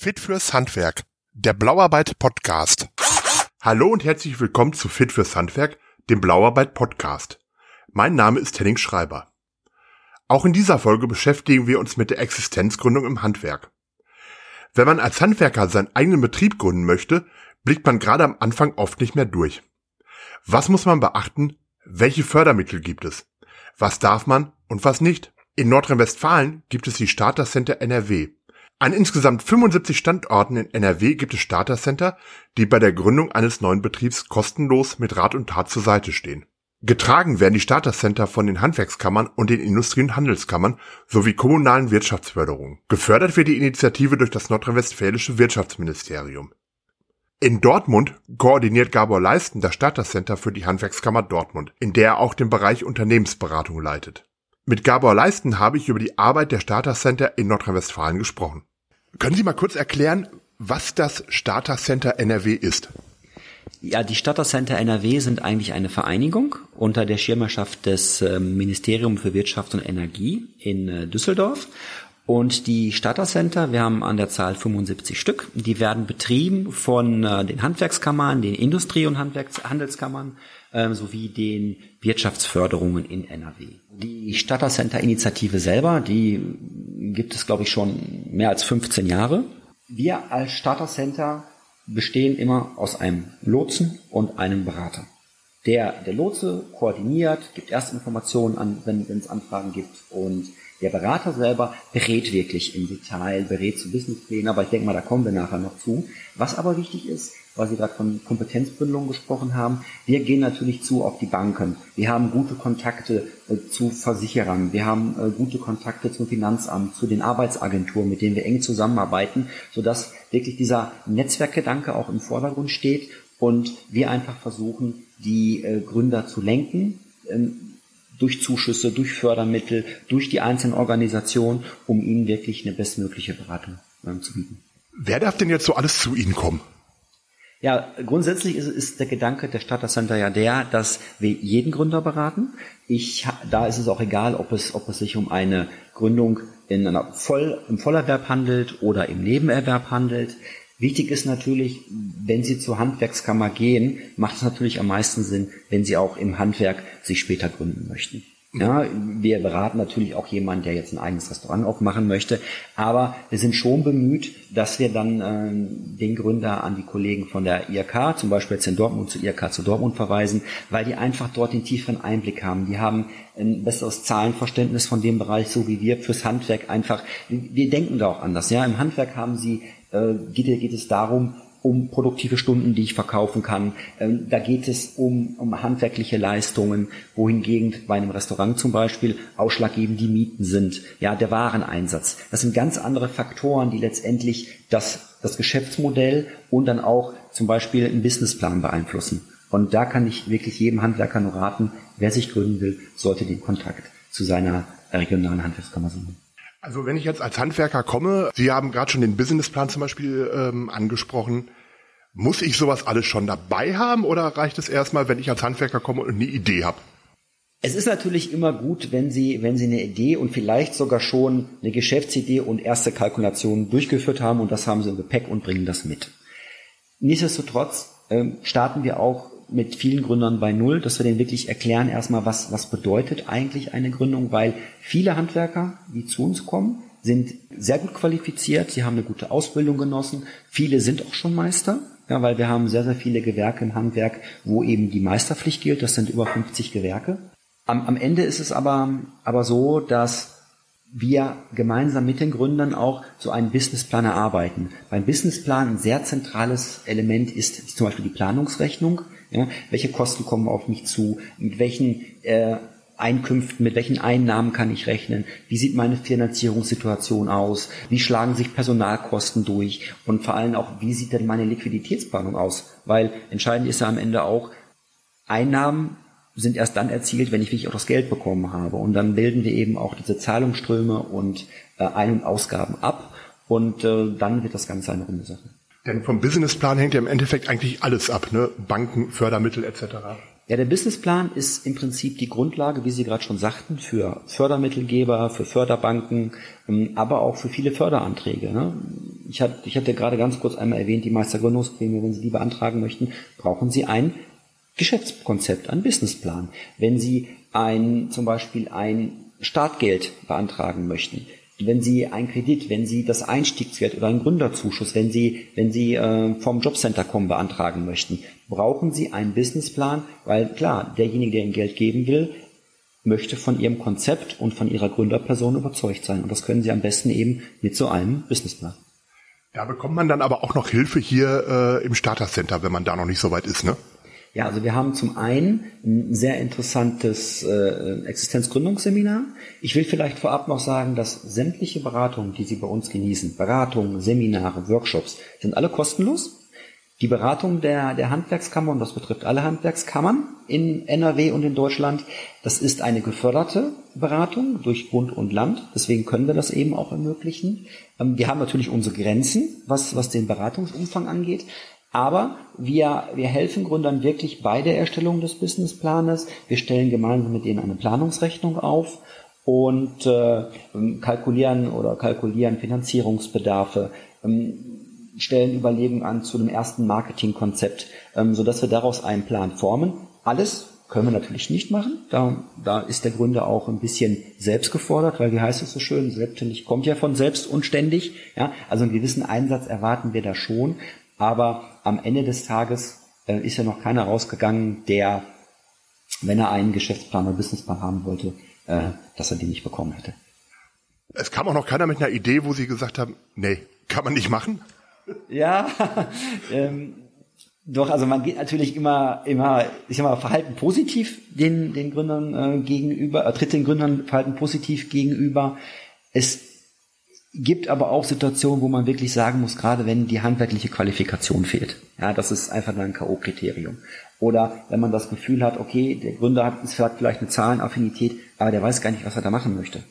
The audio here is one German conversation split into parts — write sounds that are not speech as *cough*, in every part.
Fit fürs Handwerk, der Blauarbeit Podcast. Hallo und herzlich willkommen zu Fit fürs Handwerk, dem Blauarbeit Podcast. Mein Name ist Henning Schreiber. Auch in dieser Folge beschäftigen wir uns mit der Existenzgründung im Handwerk. Wenn man als Handwerker seinen eigenen Betrieb gründen möchte, blickt man gerade am Anfang oft nicht mehr durch. Was muss man beachten? Welche Fördermittel gibt es? Was darf man und was nicht? In Nordrhein-Westfalen gibt es die Starter Center NRW. An insgesamt 75 Standorten in NRW gibt es Starter Center, die bei der Gründung eines neuen Betriebs kostenlos mit Rat und Tat zur Seite stehen. Getragen werden die Starter Center von den Handwerkskammern und den Industrie- und Handelskammern sowie kommunalen Wirtschaftsförderungen. Gefördert wird die Initiative durch das nordrhein-westfälische Wirtschaftsministerium. In Dortmund koordiniert Gabor Leisten das Starter Center für die Handwerkskammer Dortmund, in der er auch den Bereich Unternehmensberatung leitet. Mit Gabor Leisten habe ich über die Arbeit der Starter Center in Nordrhein-Westfalen gesprochen. Können Sie mal kurz erklären, was das Starter Center NRW ist? Ja, die Starter Center NRW sind eigentlich eine Vereinigung unter der Schirmerschaft des ähm, Ministeriums für Wirtschaft und Energie in äh, Düsseldorf. Und die Starter Center, wir haben an der Zahl 75 Stück, die werden betrieben von äh, den Handwerkskammern, den Industrie- und Handwerks Handelskammern äh, sowie den Wirtschaftsförderungen in NRW. Die Starter Center Initiative selber, die gibt es, glaube ich, schon mehr als 15 Jahre. Wir als Starter Center bestehen immer aus einem Lotsen und einem Berater. Der, der Lotse koordiniert, gibt Erstinformationen an, wenn es Anfragen gibt und der Berater selber berät wirklich im Detail, berät zu Businessplänen, aber ich denke mal, da kommen wir nachher noch zu. Was aber wichtig ist, weil Sie gerade von Kompetenzbündelung gesprochen haben, wir gehen natürlich zu auf die Banken. Wir haben gute Kontakte äh, zu Versicherern, wir haben äh, gute Kontakte zum Finanzamt, zu den Arbeitsagenturen, mit denen wir eng zusammenarbeiten, sodass wirklich dieser Netzwerkgedanke auch im Vordergrund steht und wir einfach versuchen, die äh, Gründer zu lenken, ähm, durch Zuschüsse, durch Fördermittel, durch die einzelnen Organisationen, um ihnen wirklich eine bestmögliche Beratung ähm, zu bieten. Wer darf denn jetzt so alles zu Ihnen kommen? Ja, grundsätzlich ist, ist der Gedanke der Starter Center ja der, dass wir jeden Gründer beraten. Ich, da ist es auch egal, ob es, ob es sich um eine Gründung in einer Voll, im Vollerwerb handelt oder im Nebenerwerb handelt. Wichtig ist natürlich, wenn Sie zur Handwerkskammer gehen, macht es natürlich am meisten Sinn, wenn Sie auch im Handwerk sich später gründen möchten. Ja, wir beraten natürlich auch jemanden, der jetzt ein eigenes Restaurant aufmachen möchte, aber wir sind schon bemüht, dass wir dann äh, den Gründer an die Kollegen von der IRK, zum Beispiel jetzt in Dortmund zu IRK zu Dortmund verweisen, weil die einfach dort den tieferen Einblick haben. Die haben ein besseres Zahlenverständnis von dem Bereich, so wie wir fürs Handwerk einfach. Wir denken da auch anders. Ja, im Handwerk haben sie äh, geht, geht es darum, um produktive Stunden, die ich verkaufen kann. Ähm, da geht es um, um handwerkliche Leistungen, wohingegen bei einem Restaurant zum Beispiel ausschlaggebend die Mieten sind, ja, der Wareneinsatz. Das sind ganz andere Faktoren, die letztendlich das, das Geschäftsmodell und dann auch zum Beispiel einen Businessplan beeinflussen. Und da kann ich wirklich jedem Handwerker nur raten, wer sich gründen will, sollte den Kontakt zu seiner regionalen Handwerkskammer suchen. Also wenn ich jetzt als Handwerker komme, Sie haben gerade schon den Businessplan zum Beispiel ähm, angesprochen, muss ich sowas alles schon dabei haben oder reicht es erstmal, wenn ich als Handwerker komme und eine Idee habe? Es ist natürlich immer gut, wenn Sie, wenn Sie eine Idee und vielleicht sogar schon eine Geschäftsidee und erste Kalkulationen durchgeführt haben und das haben Sie im Gepäck und bringen das mit. Nichtsdestotrotz ähm, starten wir auch mit vielen Gründern bei Null, dass wir denen wirklich erklären erstmal, was, was bedeutet eigentlich eine Gründung, weil viele Handwerker, die zu uns kommen, sind sehr gut qualifiziert, sie haben eine gute Ausbildung genossen, viele sind auch schon Meister, ja, weil wir haben sehr, sehr viele Gewerke im Handwerk, wo eben die Meisterpflicht gilt, das sind über 50 Gewerke. Am, am Ende ist es aber, aber so, dass wir gemeinsam mit den Gründern auch so einen Businessplan erarbeiten. Beim Businessplan ein sehr zentrales Element ist, zum Beispiel die Planungsrechnung. Ja, welche Kosten kommen auf mich zu? Mit welchen äh, Einkünften, mit welchen Einnahmen kann ich rechnen? Wie sieht meine Finanzierungssituation aus? Wie schlagen sich Personalkosten durch? Und vor allem auch, wie sieht denn meine Liquiditätsplanung aus? Weil entscheidend ist ja am Ende auch, Einnahmen sind erst dann erzielt, wenn ich wirklich auch das Geld bekommen habe. Und dann bilden wir eben auch diese Zahlungsströme und äh, Ein- und Ausgaben ab. Und äh, dann wird das Ganze eine runde Sache. Denn vom Businessplan hängt ja im Endeffekt eigentlich alles ab, ne? Banken, Fördermittel etc. Ja, der Businessplan ist im Prinzip die Grundlage, wie Sie gerade schon sagten, für Fördermittelgeber, für Förderbanken, ähm, aber auch für viele Förderanträge. Ne? ich, hatte, ich hatte gerade ganz kurz einmal erwähnt, die Meistergründungsprämie, wenn Sie die beantragen möchten, brauchen Sie ein Geschäftskonzept, einen Businessplan. Wenn Sie ein, zum Beispiel ein Startgeld beantragen möchten, wenn Sie ein Kredit, wenn Sie das Einstiegsgeld oder einen Gründerzuschuss, wenn Sie, wenn Sie äh, vom Jobcenter kommen, beantragen möchten, brauchen Sie einen Businessplan, weil klar, derjenige, der Ihnen Geld geben will, möchte von Ihrem Konzept und von Ihrer Gründerperson überzeugt sein. Und das können Sie am besten eben mit so einem Businessplan. Da bekommt man dann aber auch noch Hilfe hier äh, im Starter Center, wenn man da noch nicht so weit ist, ne? Ja, also wir haben zum einen ein sehr interessantes äh, Existenzgründungsseminar. Ich will vielleicht vorab noch sagen, dass sämtliche Beratungen, die Sie bei uns genießen, Beratungen, Seminare, Workshops, sind alle kostenlos. Die Beratung der, der Handwerkskammer, und das betrifft alle Handwerkskammern in NRW und in Deutschland, das ist eine geförderte Beratung durch Bund und Land. Deswegen können wir das eben auch ermöglichen. Ähm, wir haben natürlich unsere Grenzen, was, was den Beratungsumfang angeht. Aber wir, wir helfen Gründern wirklich bei der Erstellung des Businessplanes. Wir stellen gemeinsam mit ihnen eine Planungsrechnung auf und äh, kalkulieren oder kalkulieren Finanzierungsbedarfe, ähm, stellen Überlegungen an zu dem ersten Marketingkonzept, ähm, sodass wir daraus einen Plan formen. Alles können wir natürlich nicht machen. Da, da ist der Gründer auch ein bisschen selbst gefordert, weil wie heißt es so schön, selbstständig kommt ja von selbst und ständig. Ja, also einen gewissen Einsatz erwarten wir da schon. Aber am Ende des Tages äh, ist ja noch keiner rausgegangen, der, wenn er einen Geschäftsplan oder Businessplan haben wollte, äh, dass er den nicht bekommen hätte. Es kam auch noch keiner mit einer Idee, wo Sie gesagt haben, nee, kann man nicht machen? Ja, *laughs* ähm, doch, also man geht natürlich immer, immer, ich sag mal, Verhalten positiv den, den Gründern äh, gegenüber, äh, tritt den Gründern Verhalten positiv gegenüber. Es gibt aber auch Situationen, wo man wirklich sagen muss, gerade wenn die handwerkliche Qualifikation fehlt. Ja, das ist einfach ein K.O.-Kriterium. Oder wenn man das Gefühl hat, okay, der Gründer hat, hat vielleicht eine Zahlenaffinität, aber der weiß gar nicht, was er da machen möchte.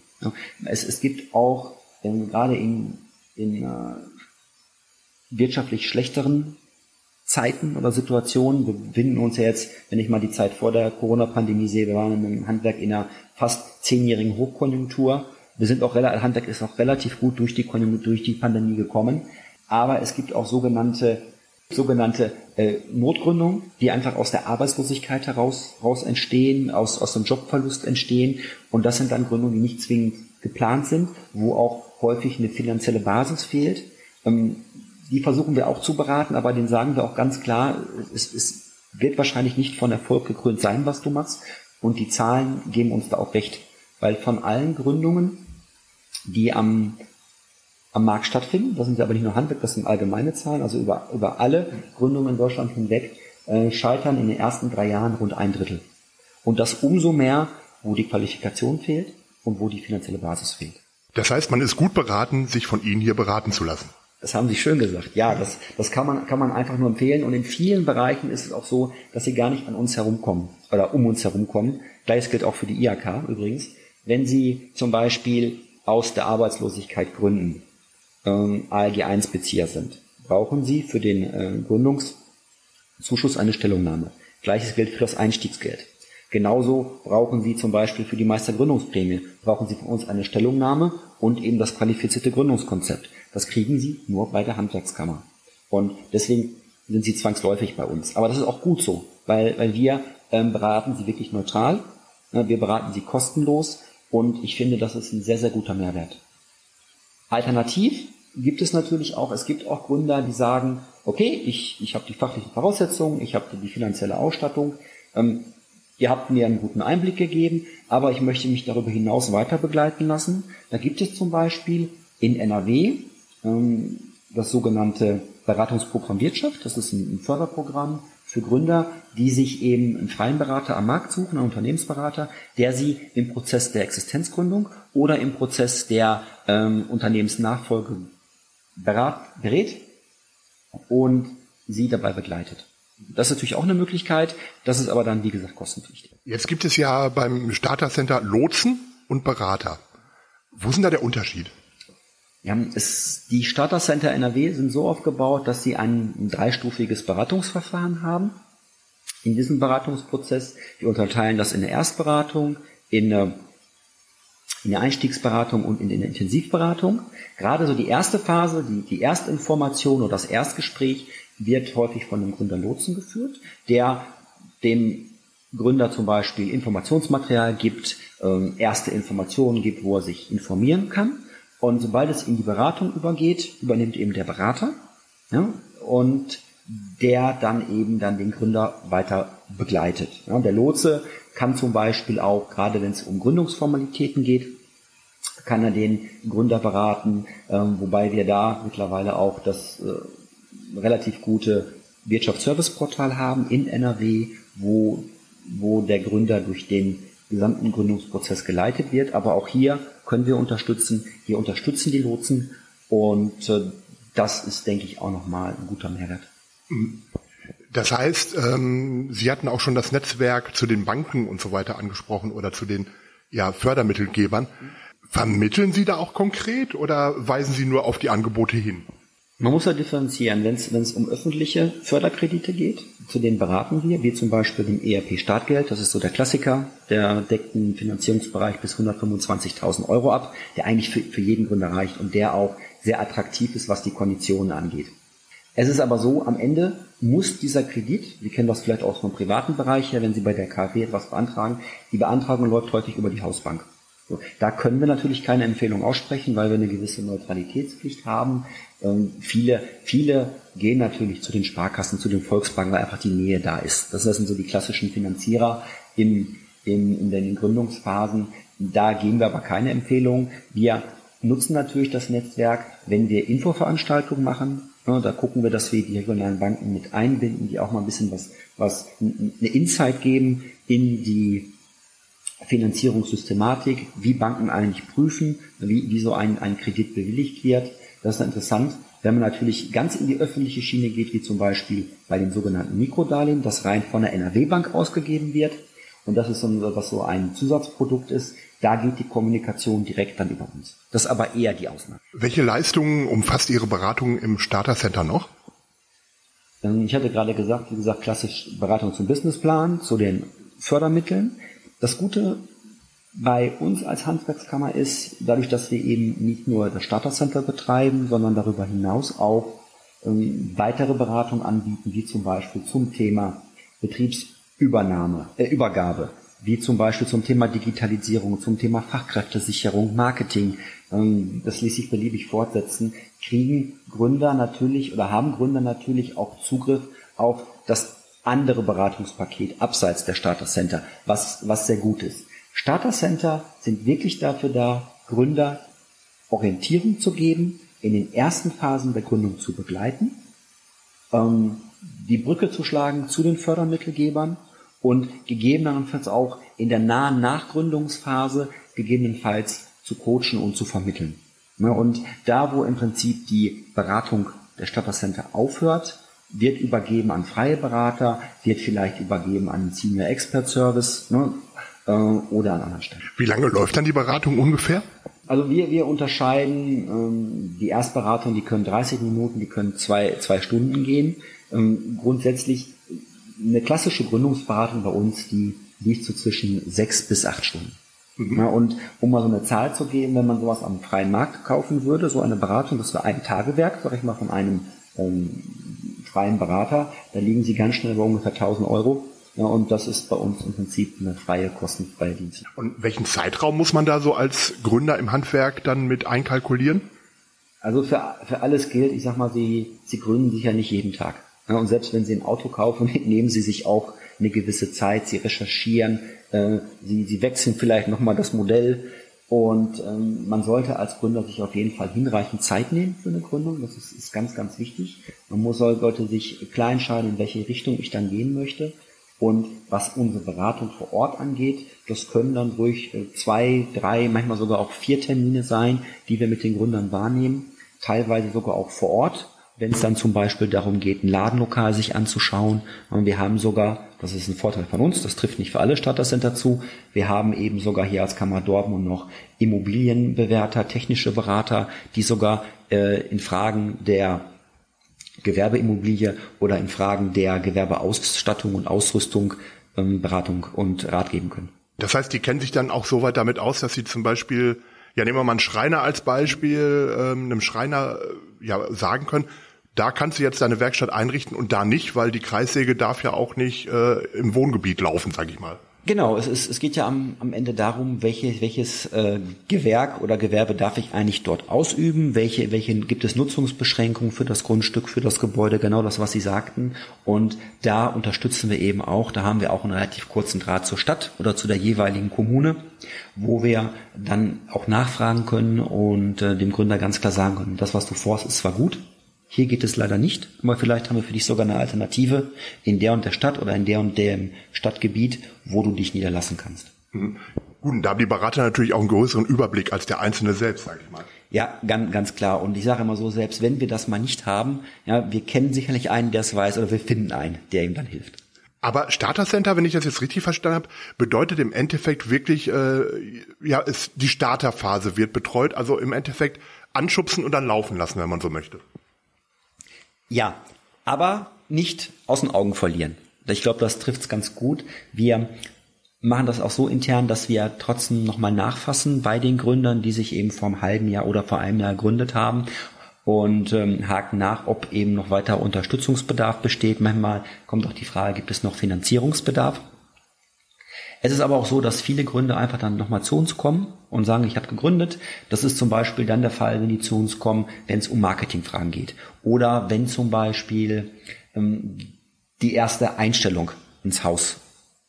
Es, es gibt auch, ähm, gerade in, in äh, wirtschaftlich schlechteren Zeiten oder Situationen, wir befinden uns ja jetzt, wenn ich mal die Zeit vor der Corona-Pandemie sehe, wir waren im Handwerk in einer fast zehnjährigen Hochkonjunktur, wir sind auch relativ, Handwerk ist auch relativ gut durch die durch die Pandemie gekommen. Aber es gibt auch sogenannte, sogenannte äh, Notgründungen, die einfach aus der Arbeitslosigkeit heraus, heraus entstehen, aus, aus dem Jobverlust entstehen. Und das sind dann Gründungen, die nicht zwingend geplant sind, wo auch häufig eine finanzielle Basis fehlt. Ähm, die versuchen wir auch zu beraten, aber denen sagen wir auch ganz klar, es, es wird wahrscheinlich nicht von Erfolg gekrönt sein, was du machst. Und die Zahlen geben uns da auch recht. Weil von allen Gründungen, die am, am Markt stattfinden. Das sind ja aber nicht nur Handwerk, das sind allgemeine Zahlen. Also über, über alle Gründungen in Deutschland hinweg äh, scheitern in den ersten drei Jahren rund ein Drittel. Und das umso mehr, wo die Qualifikation fehlt und wo die finanzielle Basis fehlt. Das heißt, man ist gut beraten, sich von Ihnen hier beraten zu lassen. Das haben Sie schön gesagt. Ja, das, das kann man, kann man einfach nur empfehlen. Und in vielen Bereichen ist es auch so, dass Sie gar nicht an uns herumkommen oder um uns herumkommen. Gleiches gilt auch für die IHK übrigens. Wenn Sie zum Beispiel aus der Arbeitslosigkeit gründen, ähm, ALG-1-Bezieher sind, brauchen Sie für den äh, Gründungszuschuss eine Stellungnahme. Gleiches gilt für das Einstiegsgeld. Genauso brauchen Sie zum Beispiel für die Meistergründungsprämie, brauchen Sie von uns eine Stellungnahme und eben das qualifizierte Gründungskonzept. Das kriegen Sie nur bei der Handwerkskammer. Und deswegen sind Sie zwangsläufig bei uns. Aber das ist auch gut so, weil, weil wir ähm, beraten Sie wirklich neutral, wir beraten Sie kostenlos und ich finde, das ist ein sehr, sehr guter Mehrwert. Alternativ gibt es natürlich auch, es gibt auch Gründer, die sagen, okay, ich, ich habe die fachlichen Voraussetzungen, ich habe die finanzielle Ausstattung, ähm, ihr habt mir einen guten Einblick gegeben, aber ich möchte mich darüber hinaus weiter begleiten lassen. Da gibt es zum Beispiel in NRW ähm, das sogenannte Beratungsprogramm Wirtschaft, das ist ein, ein Förderprogramm für Gründer, die sich eben einen freien Berater am Markt suchen, einen Unternehmensberater, der sie im Prozess der Existenzgründung oder im Prozess der ähm, Unternehmensnachfolge berat, berät und sie dabei begleitet. Das ist natürlich auch eine Möglichkeit, das ist aber dann, wie gesagt, kostenpflichtig. Jetzt gibt es ja beim Starter Center Lotsen und Berater. Wo ist denn da der Unterschied? Ja, es, die Starter Center NRW sind so aufgebaut, dass sie ein, dreistufiges Beratungsverfahren haben. In diesem Beratungsprozess, wir unterteilen das in eine Erstberatung, in eine, in der Einstiegsberatung und in der Intensivberatung. Gerade so die erste Phase, die, die Erstinformation oder das Erstgespräch wird häufig von einem Gründer Lotsen geführt, der dem Gründer zum Beispiel Informationsmaterial gibt, ähm, erste Informationen gibt, wo er sich informieren kann. Und sobald es in die Beratung übergeht, übernimmt eben der Berater ja, und der dann eben dann den Gründer weiter begleitet. Ja, der Lotse kann zum Beispiel auch, gerade wenn es um Gründungsformalitäten geht, kann er den Gründer beraten, ähm, wobei wir da mittlerweile auch das äh, relativ gute Wirtschaftsserviceportal haben in NRW, wo, wo der Gründer durch den gesamten Gründungsprozess geleitet wird. Aber auch hier können wir unterstützen. Wir unterstützen die Lotsen und äh, das ist, denke ich, auch nochmal ein guter Mehrwert. Das heißt, ähm, Sie hatten auch schon das Netzwerk zu den Banken und so weiter angesprochen oder zu den ja, Fördermittelgebern. Vermitteln Sie da auch konkret oder weisen Sie nur auf die Angebote hin? Man muss ja differenzieren, wenn es um öffentliche Förderkredite geht, zu denen beraten wir, wie zum Beispiel dem ERP Startgeld, das ist so der Klassiker, der deckt einen Finanzierungsbereich bis 125.000 Euro ab, der eigentlich für, für jeden Gründer reicht und der auch sehr attraktiv ist, was die Konditionen angeht. Es ist aber so, am Ende muss dieser Kredit, wir kennen das vielleicht auch vom privaten Bereich her, wenn Sie bei der KfW etwas beantragen, die Beantragung läuft häufig über die Hausbank. So, da können wir natürlich keine Empfehlung aussprechen, weil wir eine gewisse Neutralitätspflicht haben. Ähm, viele, viele gehen natürlich zu den Sparkassen, zu den Volksbanken, weil einfach die Nähe da ist. Das sind so die klassischen Finanzierer im, im, in den Gründungsphasen. Da geben wir aber keine Empfehlung. Wir nutzen natürlich das Netzwerk, wenn wir Infoveranstaltungen machen. Da gucken wir, dass wir die regionalen Banken mit einbinden, die auch mal ein bisschen was, was eine Insight geben in die Finanzierungssystematik, wie Banken eigentlich prüfen, wie, wie so ein, ein Kredit bewilligt wird. Das ist interessant, wenn man natürlich ganz in die öffentliche Schiene geht, wie zum Beispiel bei den sogenannten Mikrodarlehen, das rein von der NRW-Bank ausgegeben wird. Und das ist so, was so ein Zusatzprodukt ist. Da geht die Kommunikation direkt dann über uns. Das ist aber eher die Ausnahme. Welche Leistungen umfasst Ihre Beratung im Starter Center noch? Ähm, ich hatte gerade gesagt, wie gesagt, klassisch Beratung zum Businessplan, zu den Fördermitteln. Das Gute bei uns als Handwerkskammer ist, dadurch, dass wir eben nicht nur das Starter Center betreiben, sondern darüber hinaus auch ähm, weitere Beratungen anbieten, wie zum Beispiel zum Thema Betriebsübernahme, äh, Übergabe, wie zum Beispiel zum Thema Digitalisierung, zum Thema Fachkräftesicherung, Marketing, ähm, das ließ sich beliebig fortsetzen, kriegen Gründer natürlich oder haben Gründer natürlich auch Zugriff auf das andere Beratungspaket abseits der Starter Center, was, was sehr gut ist. Starter Center sind wirklich dafür da, Gründer Orientierung zu geben, in den ersten Phasen der Gründung zu begleiten, ähm, die Brücke zu schlagen zu den Fördermittelgebern und gegebenenfalls auch in der nahen Nachgründungsphase gegebenenfalls zu coachen und zu vermitteln. Und da, wo im Prinzip die Beratung der Starter Center aufhört, wird übergeben an freie Berater, wird vielleicht übergeben an den Senior Expert Service ne, äh, oder an anderen Stellen. Wie lange läuft dann die Beratung ungefähr? Also wir, wir unterscheiden ähm, die Erstberatung, die können 30 Minuten, die können zwei, zwei Stunden gehen. Ähm, grundsätzlich eine klassische Gründungsberatung bei uns, die liegt so zwischen sechs bis acht Stunden. Mhm. Ja, und um mal so eine Zahl zu geben, wenn man sowas am freien Markt kaufen würde, so eine Beratung, das wäre ein Tagewerk, sag ich mal, von einem ähm, freien Berater, da liegen sie ganz schnell bei ungefähr 1000 Euro. Ja, und das ist bei uns im Prinzip eine freie, kostenfreie Dienst. Und welchen Zeitraum muss man da so als Gründer im Handwerk dann mit einkalkulieren? Also für, für alles gilt, ich sag mal, sie, sie gründen sich ja nicht jeden Tag. Ja, und selbst wenn sie ein Auto kaufen, *laughs* nehmen sie sich auch eine gewisse Zeit, sie recherchieren, äh, sie, sie wechseln vielleicht nochmal das Modell, und ähm, man sollte als Gründer sich auf jeden Fall hinreichend Zeit nehmen für eine Gründung. Das ist, ist ganz, ganz wichtig. Man muss, sollte sich klar entscheiden, in welche Richtung ich dann gehen möchte. Und was unsere Beratung vor Ort angeht, das können dann ruhig äh, zwei, drei, manchmal sogar auch vier Termine sein, die wir mit den Gründern wahrnehmen. Teilweise sogar auch vor Ort wenn es dann zum Beispiel darum geht, ein Ladenlokal sich anzuschauen. Und wir haben sogar, das ist ein Vorteil von uns, das trifft nicht für alle Startercenter zu, wir haben eben sogar hier als Kammer Dortmund noch Immobilienbewerter, technische Berater, die sogar äh, in Fragen der Gewerbeimmobilie oder in Fragen der Gewerbeausstattung und Ausrüstung ähm, Beratung und Rat geben können. Das heißt, die kennen sich dann auch so weit damit aus, dass sie zum Beispiel, ja nehmen wir mal einen Schreiner als Beispiel, ähm, einem Schreiner äh, ja sagen können, da kannst du jetzt deine Werkstatt einrichten und da nicht, weil die Kreissäge darf ja auch nicht äh, im Wohngebiet laufen, sag ich mal. Genau, es, ist, es geht ja am, am Ende darum, welche, welches äh, Gewerk oder Gewerbe darf ich eigentlich dort ausüben, welche, welche gibt es Nutzungsbeschränkungen für das Grundstück, für das Gebäude, genau das, was Sie sagten. Und da unterstützen wir eben auch, da haben wir auch einen relativ kurzen Draht zur Stadt oder zu der jeweiligen Kommune, wo wir dann auch nachfragen können und äh, dem Gründer ganz klar sagen können, das, was du vorhast, ist zwar gut, hier geht es leider nicht, aber vielleicht haben wir für dich sogar eine Alternative in der und der Stadt oder in der und dem Stadtgebiet, wo du dich niederlassen kannst. Mhm. Gut, und da haben die Berater natürlich auch einen größeren Überblick als der Einzelne selbst, sage ich mal. Ja, ganz, ganz klar. Und ich sage immer so, selbst wenn wir das mal nicht haben, ja, wir kennen sicherlich einen, der es weiß, oder wir finden einen, der ihm dann hilft. Aber Starter Center, wenn ich das jetzt richtig verstanden habe, bedeutet im Endeffekt wirklich, äh, ja, ist die Starterphase wird betreut, also im Endeffekt anschubsen und dann laufen lassen, wenn man so möchte. Ja, aber nicht aus den Augen verlieren. Ich glaube, das trifft es ganz gut. Wir machen das auch so intern, dass wir trotzdem nochmal nachfassen bei den Gründern, die sich eben vor einem halben Jahr oder vor einem Jahr gegründet haben und ähm, haken nach, ob eben noch weiter Unterstützungsbedarf besteht. Manchmal kommt auch die Frage, gibt es noch Finanzierungsbedarf? Es ist aber auch so, dass viele Gründer einfach dann nochmal zu uns kommen und sagen, ich habe gegründet. Das ist zum Beispiel dann der Fall, wenn die zu uns kommen, wenn es um Marketingfragen geht. Oder wenn zum Beispiel ähm, die erste Einstellung ins Haus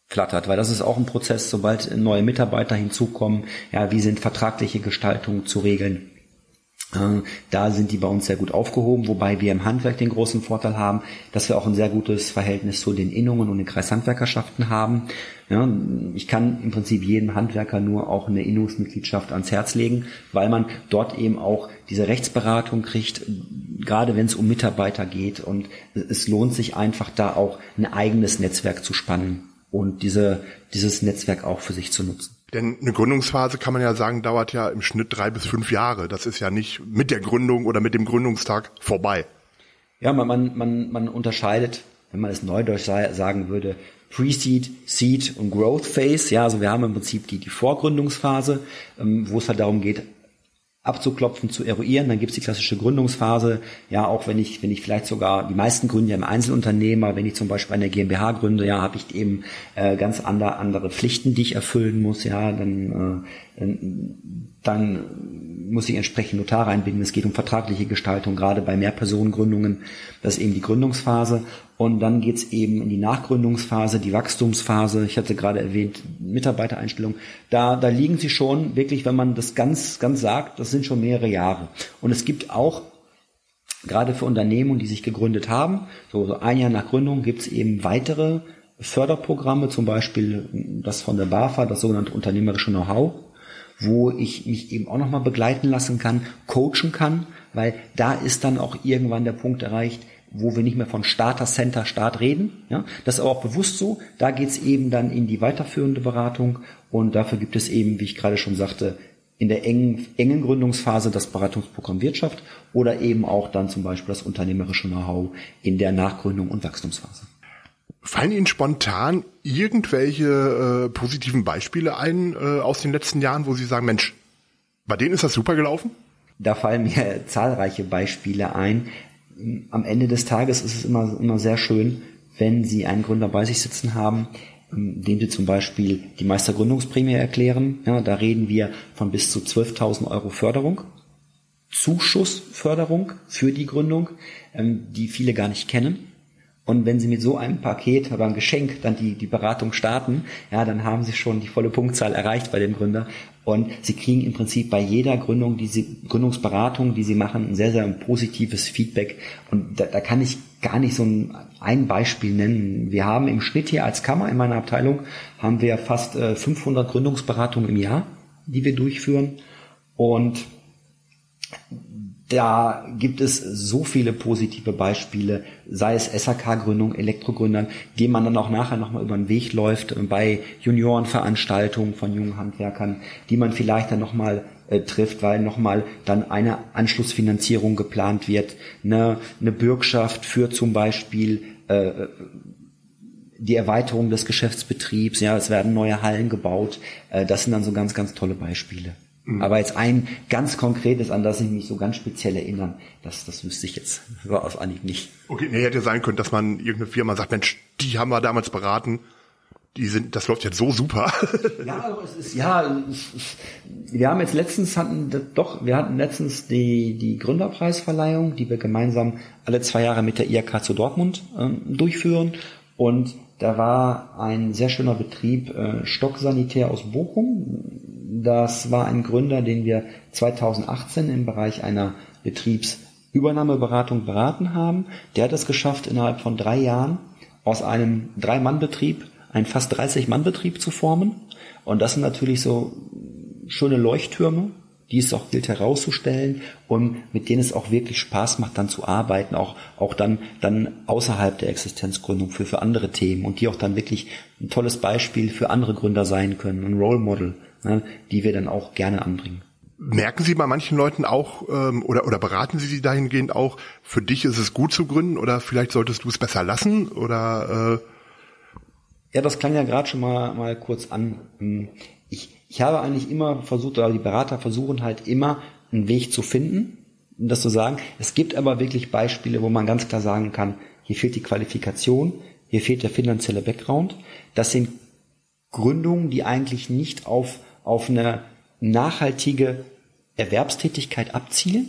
flattert, weil das ist auch ein Prozess, sobald neue Mitarbeiter hinzukommen, ja, wie sind vertragliche Gestaltungen zu regeln, da sind die bei uns sehr gut aufgehoben, wobei wir im Handwerk den großen Vorteil haben, dass wir auch ein sehr gutes Verhältnis zu den Innungen und den Kreishandwerkerschaften haben. Ja, ich kann im Prinzip jedem Handwerker nur auch eine Innungsmitgliedschaft ans Herz legen, weil man dort eben auch diese Rechtsberatung kriegt, gerade wenn es um Mitarbeiter geht. Und es lohnt sich einfach da auch ein eigenes Netzwerk zu spannen und diese, dieses Netzwerk auch für sich zu nutzen. Denn eine Gründungsphase kann man ja sagen, dauert ja im Schnitt drei bis fünf Jahre. Das ist ja nicht mit der Gründung oder mit dem Gründungstag vorbei. Ja, man, man, man, man unterscheidet, wenn man es neudeutsch sagen würde, Pre-Seed, Seed und Growth Phase. Ja, also wir haben im Prinzip die, die Vorgründungsphase, ähm, wo es halt darum geht, abzuklopfen, zu eruieren. Dann gibt es die klassische Gründungsphase. Ja, auch wenn ich, wenn ich vielleicht sogar, die meisten gründen ja im Einzelunternehmer, wenn ich zum Beispiel eine GmbH gründe, ja, habe ich eben äh, ganz andere, andere Pflichten, die ich erfüllen muss. Ja, dann, äh, dann muss ich entsprechend Notare einbinden. Es geht um vertragliche Gestaltung, gerade bei Mehrpersonengründungen. Das ist eben die Gründungsphase. Und dann geht's eben in die Nachgründungsphase, die Wachstumsphase. Ich hatte gerade erwähnt, Mitarbeitereinstellung. Da, da liegen sie schon wirklich, wenn man das ganz, ganz sagt, das sind schon mehrere Jahre. Und es gibt auch gerade für Unternehmen, die sich gegründet haben, so, so ein Jahr nach Gründung gibt's eben weitere Förderprogramme, zum Beispiel das von der BAFA, das sogenannte unternehmerische Know-how, wo ich mich eben auch nochmal begleiten lassen kann, coachen kann, weil da ist dann auch irgendwann der Punkt erreicht, wo wir nicht mehr von Starter Center Start reden. Ja, das ist aber auch bewusst so. Da geht's eben dann in die weiterführende Beratung und dafür gibt es eben, wie ich gerade schon sagte, in der engen, engen Gründungsphase das Beratungsprogramm Wirtschaft oder eben auch dann zum Beispiel das unternehmerische Know-how in der Nachgründung und Wachstumsphase. Fallen Ihnen spontan irgendwelche äh, positiven Beispiele ein äh, aus den letzten Jahren, wo Sie sagen, Mensch, bei denen ist das super gelaufen? Da fallen mir zahlreiche Beispiele ein am Ende des Tages ist es immer, immer sehr schön, wenn Sie einen Gründer bei sich sitzen haben, ähm, dem Sie zum Beispiel die Meistergründungsprämie erklären. Ja, da reden wir von bis zu 12.000 Euro Förderung. Zuschussförderung für die Gründung, ähm, die viele gar nicht kennen. Und wenn Sie mit so einem Paket oder einem Geschenk dann die, die Beratung starten, ja, dann haben Sie schon die volle Punktzahl erreicht bei dem Gründer. Und Sie kriegen im Prinzip bei jeder Gründung, die Sie, Gründungsberatung, die Sie machen, ein sehr, sehr positives Feedback. Und da, da kann ich gar nicht so ein, ein Beispiel nennen. Wir haben im Schnitt hier als Kammer in meiner Abteilung haben wir fast äh, 500 Gründungsberatungen im Jahr, die wir durchführen. Und da gibt es so viele positive Beispiele, sei es SAK-Gründung, Elektrogründern, die man dann auch nachher nochmal über den Weg läuft bei Juniorenveranstaltungen von jungen Handwerkern, die man vielleicht dann nochmal äh, trifft, weil nochmal dann eine Anschlussfinanzierung geplant wird, eine, eine Bürgschaft für zum Beispiel äh, die Erweiterung des Geschäftsbetriebs, ja, es werden neue Hallen gebaut. Äh, das sind dann so ganz, ganz tolle Beispiele. Mhm. Aber jetzt ein ganz konkretes, an das ich mich so ganz speziell erinnern, das, das wüsste ich jetzt *laughs* so aus Anhieb nicht. Okay, nee, hätte sein können, dass man irgendeine Firma sagt, Mensch, die haben wir damals beraten, die sind, das läuft jetzt so super. *laughs* ja, es ist, ja, es ist, wir haben jetzt letztens hatten, doch, wir hatten letztens die, die Gründerpreisverleihung, die wir gemeinsam alle zwei Jahre mit der IAK zu Dortmund ähm, durchführen. Und da war ein sehr schöner Betrieb, äh, Stocksanitär aus Bochum. Das war ein Gründer, den wir 2018 im Bereich einer Betriebsübernahmeberatung beraten haben. Der hat es geschafft, innerhalb von drei Jahren aus einem Drei-Mann-Betrieb einen fast 30-Mann-Betrieb zu formen. Und das sind natürlich so schöne Leuchttürme, die es auch gilt herauszustellen und mit denen es auch wirklich Spaß macht, dann zu arbeiten, auch, auch dann, dann außerhalb der Existenzgründung für, für andere Themen und die auch dann wirklich ein tolles Beispiel für andere Gründer sein können, ein Role Model, die wir dann auch gerne anbringen. Merken Sie bei manchen Leuten auch ähm, oder, oder beraten Sie sie dahingehend auch, für dich ist es gut zu gründen oder vielleicht solltest du es besser lassen oder äh Ja, das klang ja gerade schon mal, mal kurz an. Hm, ich, ich habe eigentlich immer versucht, oder die Berater versuchen halt immer, einen Weg zu finden, um das zu sagen. Es gibt aber wirklich Beispiele, wo man ganz klar sagen kann, hier fehlt die Qualifikation, hier fehlt der finanzielle Background. Das sind Gründungen, die eigentlich nicht auf, auf eine nachhaltige Erwerbstätigkeit abzielen.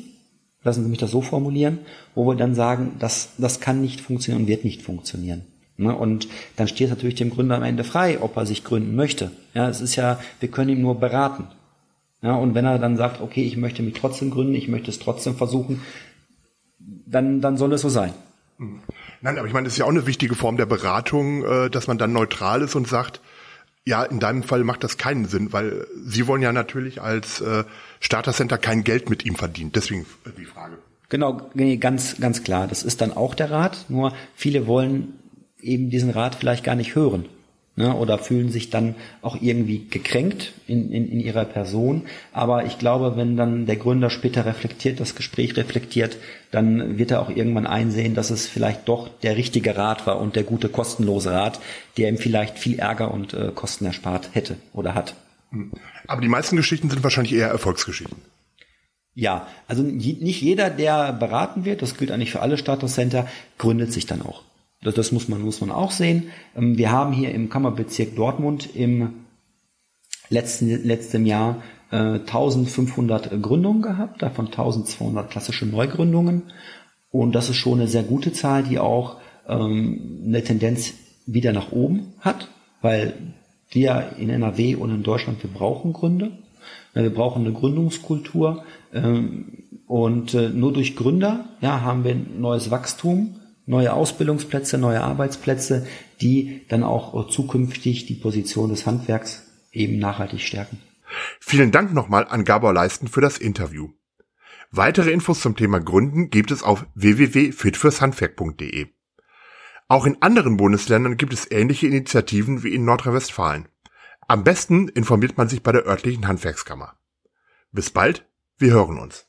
Lassen Sie mich das so formulieren, wo wir dann sagen, das, das kann nicht funktionieren und wird nicht funktionieren. Ne? Und dann steht es natürlich dem Gründer am Ende frei, ob er sich gründen möchte. Ja, es ist ja, wir können ihm nur beraten. Ja, und wenn er dann sagt, okay, ich möchte mich trotzdem gründen, ich möchte es trotzdem versuchen, dann, dann soll es so sein. Mhm. Nein, aber ich meine, das ist ja auch eine wichtige Form der Beratung, äh, dass man dann neutral ist und sagt, ja, in deinem Fall macht das keinen Sinn, weil Sie wollen ja natürlich als äh, Starter Center kein Geld mit ihm verdienen. Deswegen die Frage. Genau, ganz, ganz klar. Das ist dann auch der Rat. Nur viele wollen eben diesen Rat vielleicht gar nicht hören. Ne, oder fühlen sich dann auch irgendwie gekränkt in, in, in ihrer Person. Aber ich glaube, wenn dann der Gründer später reflektiert, das Gespräch reflektiert, dann wird er auch irgendwann einsehen, dass es vielleicht doch der richtige Rat war und der gute kostenlose Rat, der ihm vielleicht viel Ärger und äh, Kosten erspart hätte oder hat. Hm. Aber die meisten Geschichten sind wahrscheinlich eher Erfolgsgeschichten. Ja, also nicht jeder, der beraten wird, das gilt eigentlich für alle Status Center, gründet sich dann auch. Das, das muss man, muss man auch sehen. Ähm, wir haben hier im Kammerbezirk Dortmund im letzten, letzten Jahr äh, 1500 Gründungen gehabt, davon 1200 klassische Neugründungen. Und das ist schon eine sehr gute Zahl, die auch ähm, eine Tendenz wieder nach oben hat, weil wir in NRW und in Deutschland, wir brauchen Gründe. Wir brauchen eine Gründungskultur. Ähm, und äh, nur durch Gründer ja, haben wir neues Wachstum neue Ausbildungsplätze, neue Arbeitsplätze, die dann auch zukünftig die Position des Handwerks eben nachhaltig stärken. Vielen Dank nochmal an Gabor Leisten für das Interview. Weitere Infos zum Thema Gründen gibt es auf www.fitfürshandwerk.de. Auch in anderen Bundesländern gibt es ähnliche Initiativen wie in Nordrhein-Westfalen. Am besten informiert man sich bei der örtlichen Handwerkskammer. Bis bald, wir hören uns.